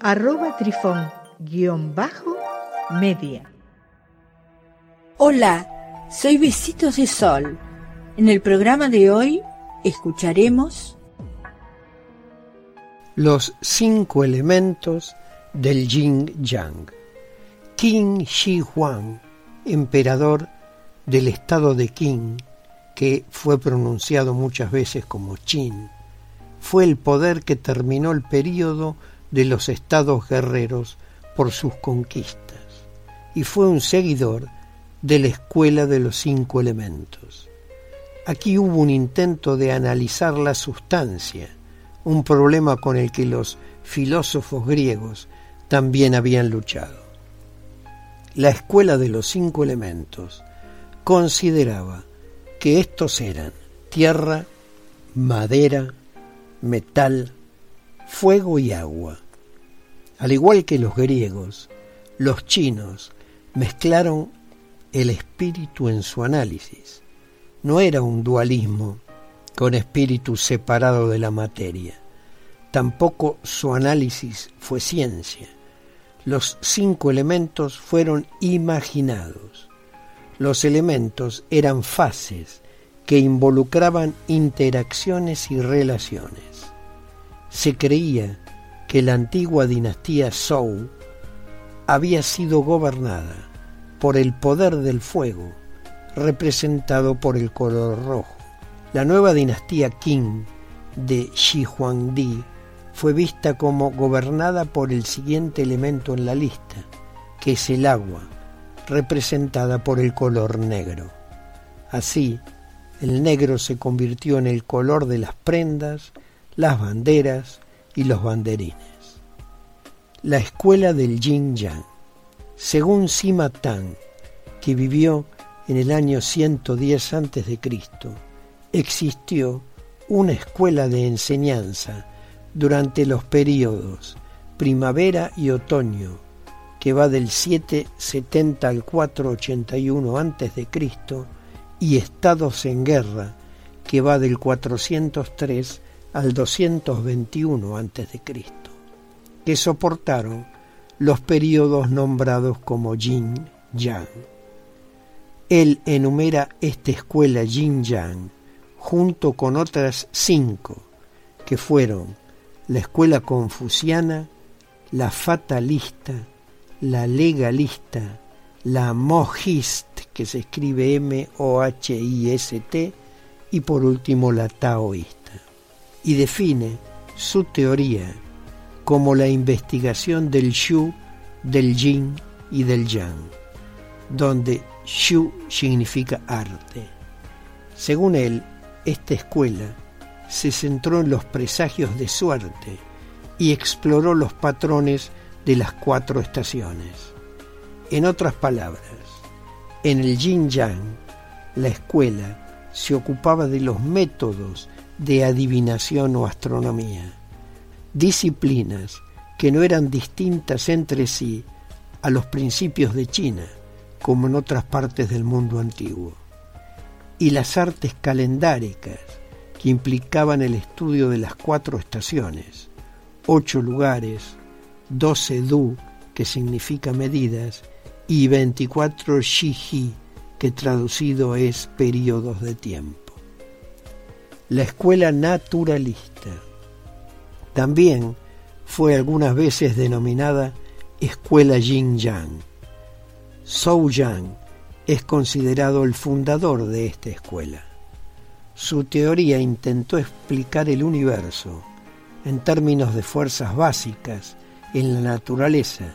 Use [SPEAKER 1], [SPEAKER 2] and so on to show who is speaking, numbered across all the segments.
[SPEAKER 1] arroba trifón-media.
[SPEAKER 2] Hola, soy Besitos de Sol. En el programa de hoy escucharemos
[SPEAKER 3] los cinco elementos del Yin Yang. Qin Shi Huang, emperador del estado de Qin, que fue pronunciado muchas veces como Qin, fue el poder que terminó el período de los estados guerreros por sus conquistas y fue un seguidor de la escuela de los cinco elementos. Aquí hubo un intento de analizar la sustancia, un problema con el que los filósofos griegos también habían luchado. La escuela de los cinco elementos consideraba que estos eran tierra, madera, metal, fuego y agua. Al igual que los griegos, los chinos mezclaron el espíritu en su análisis. No era un dualismo con espíritu separado de la materia. Tampoco su análisis fue ciencia. Los cinco elementos fueron imaginados. Los elementos eran fases que involucraban interacciones y relaciones. Se creía que la antigua dinastía Zhou había sido gobernada por el poder del fuego, representado por el color rojo. La nueva dinastía Qing de Shi Huangdi fue vista como gobernada por el siguiente elemento en la lista, que es el agua, representada por el color negro. Así, el negro se convirtió en el color de las prendas, las banderas y los banderines. La escuela del Yin Yang. Según Sima Tang, que vivió en el año 110 a.C., existió una escuela de enseñanza durante los periodos primavera y otoño, que va del 770 al 481 a.C., y estados en guerra, que va del 403 al 221 a.C., que soportaron los periodos nombrados como Yin Yang. Él enumera esta escuela Yin Yang junto con otras cinco, que fueron la escuela confuciana, la fatalista, la legalista, la mohist, que se escribe M-O-H-I-S-T, y por último la taoísta. Y define su teoría como la investigación del Shu, del Yin y del Yang, donde Shu significa arte. Según él, esta escuela se centró en los presagios de suerte y exploró los patrones de las cuatro estaciones. En otras palabras, en el Yin Yang, la escuela se ocupaba de los métodos de adivinación o astronomía, disciplinas que no eran distintas entre sí a los principios de China, como en otras partes del mundo antiguo, y las artes calendáricas, que implicaban el estudio de las cuatro estaciones, ocho lugares, doce du, que significa medidas, y 24 Shiji, que traducido es periodos de tiempo. La escuela naturalista también fue algunas veces denominada escuela Yin Yang. Zhou Yang es considerado el fundador de esta escuela. Su teoría intentó explicar el universo en términos de fuerzas básicas en la naturaleza,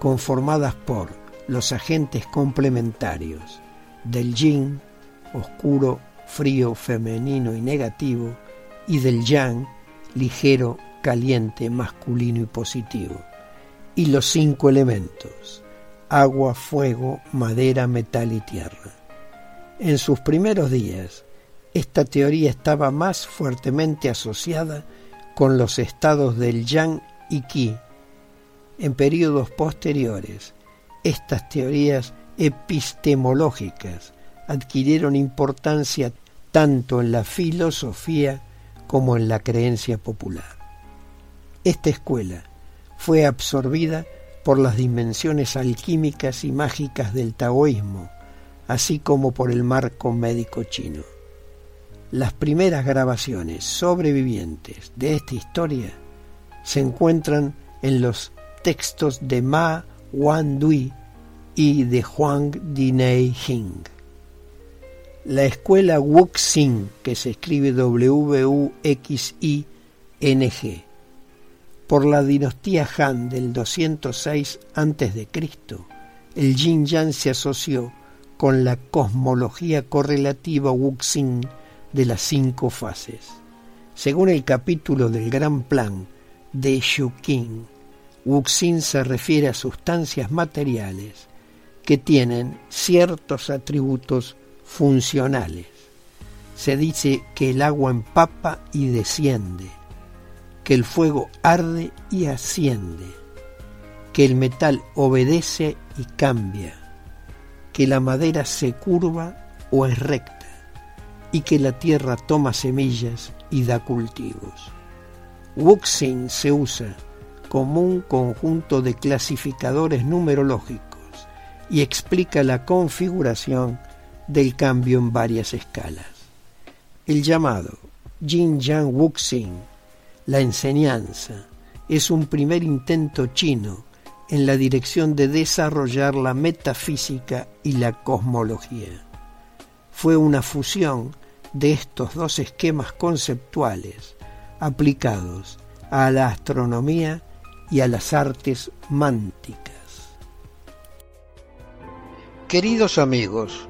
[SPEAKER 3] conformadas por los agentes complementarios del yin, oscuro, frío, femenino y negativo, y del yang, ligero, caliente, masculino y positivo, y los cinco elementos, agua, fuego, madera, metal y tierra. En sus primeros días, esta teoría estaba más fuertemente asociada con los estados del yang y qi. En periodos posteriores, estas teorías epistemológicas adquirieron importancia tanto en la filosofía como en la creencia popular. Esta escuela fue absorbida por las dimensiones alquímicas y mágicas del taoísmo, así como por el marco médico chino. Las primeras grabaciones sobrevivientes de esta historia se encuentran en los textos de Ma Wandui y de Huang Dinei Hing. La escuela Wuxing, que se escribe W-U-X-I-N-G, por la dinastía Han del 206 a.C., el Yin Yang se asoció con la cosmología correlativa Wuxing de las cinco fases. Según el capítulo del Gran Plan de King, Wuxin se refiere a sustancias materiales que tienen ciertos atributos funcionales. Se dice que el agua empapa y desciende, que el fuego arde y asciende, que el metal obedece y cambia, que la madera se curva o es recta y que la tierra toma semillas y da cultivos. Wuxing se usa como un conjunto de clasificadores numerológicos y explica la configuración del cambio en varias escalas. El llamado Jin Yang Wuxing, la enseñanza, es un primer intento chino en la dirección de desarrollar la metafísica y la cosmología. Fue una fusión de estos dos esquemas conceptuales aplicados a la astronomía y a las artes mánticas.
[SPEAKER 4] Queridos amigos,